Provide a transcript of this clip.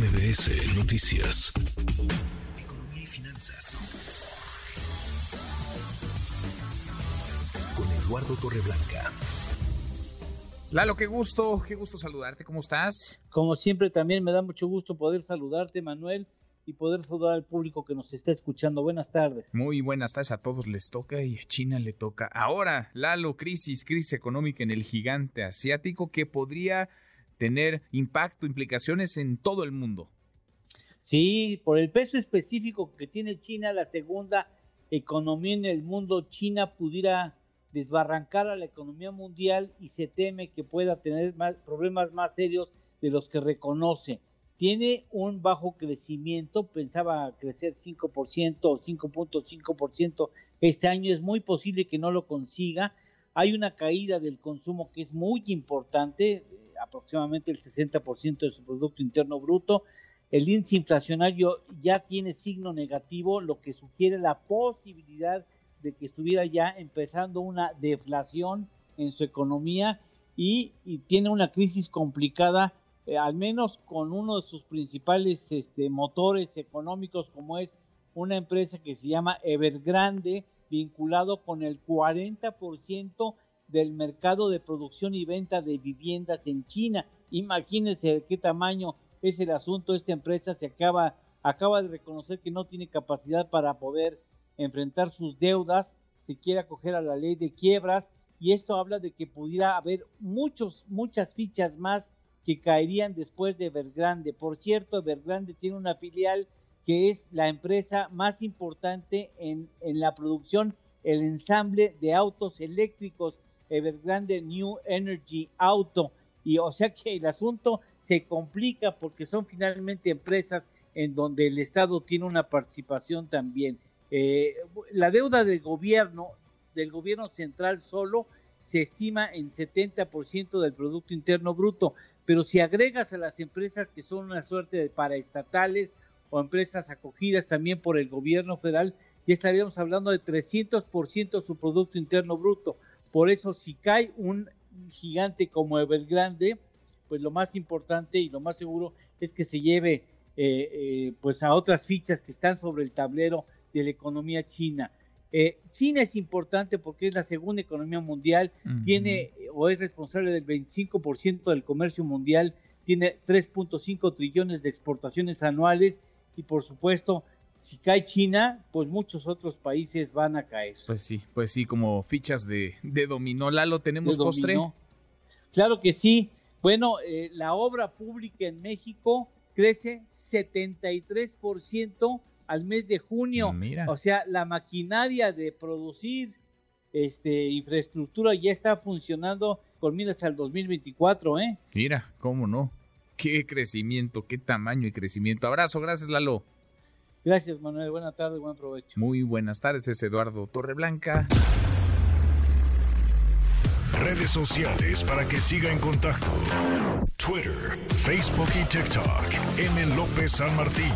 MBS Noticias. Economía y finanzas. Con Eduardo Torreblanca. Lalo, qué gusto, qué gusto saludarte, ¿cómo estás? Como siempre, también me da mucho gusto poder saludarte, Manuel, y poder saludar al público que nos está escuchando. Buenas tardes. Muy buenas tardes a todos, les toca y a China le toca. Ahora, Lalo, crisis, crisis económica en el gigante asiático que podría tener impacto, implicaciones en todo el mundo. Sí, por el peso específico que tiene China, la segunda economía en el mundo, China pudiera desbarrancar a la economía mundial y se teme que pueda tener más, problemas más serios de los que reconoce. Tiene un bajo crecimiento, pensaba crecer 5% o 5.5% este año, es muy posible que no lo consiga. Hay una caída del consumo que es muy importante, aproximadamente el 60% de su Producto Interno Bruto. El índice inflacionario ya tiene signo negativo, lo que sugiere la posibilidad de que estuviera ya empezando una deflación en su economía y, tiene una crisis complicada, eh, al menos con uno de sus principales este, motores económicos, como es una empresa que se llama Evergrande, vinculado con el 40% del mercado de producción y venta de viviendas en China. Imagínense de qué tamaño es el asunto. Esta empresa se acaba, acaba de reconocer que no tiene capacidad para poder enfrentar sus deudas, se quiere acoger a la ley de quiebras y esto habla de que pudiera haber muchos, muchas fichas más que caerían después de Evergrande. Por cierto, Evergrande tiene una filial que es la empresa más importante en, en la producción, el ensamble de autos eléctricos, Evergrande New Energy Auto. Y o sea que el asunto se complica porque son finalmente empresas en donde el Estado tiene una participación también. Eh, la deuda del gobierno, del gobierno central solo, se estima en 70% del Producto Interno Bruto, pero si agregas a las empresas que son una suerte de paraestatales o empresas acogidas también por el gobierno federal, ya estaríamos hablando de 300% su Producto Interno Bruto. Por eso, si cae un gigante como Evergrande, pues lo más importante y lo más seguro es que se lleve eh, eh, pues a otras fichas que están sobre el tablero de la economía china. Eh, china es importante porque es la segunda economía mundial, tiene o es responsable del 25% del comercio mundial, tiene 3.5 trillones de exportaciones anuales y por supuesto, si cae China, pues muchos otros países van a caer. Pues sí, pues sí, como fichas de, de dominó. Lalo, ¿tenemos postre? Claro que sí. Bueno, eh, la obra pública en México crece 73% al mes de junio. O sea, la maquinaria de producir este infraestructura ya está funcionando con miras al 2024, ¿eh? Mira, cómo no. Qué crecimiento, qué tamaño y crecimiento. Abrazo, gracias Lalo. Gracias Manuel, buena tarde, buen provecho. Muy buenas tardes, es Eduardo Torreblanca. Redes sociales para que siga en contacto: Twitter, Facebook y TikTok. M. López San Martín.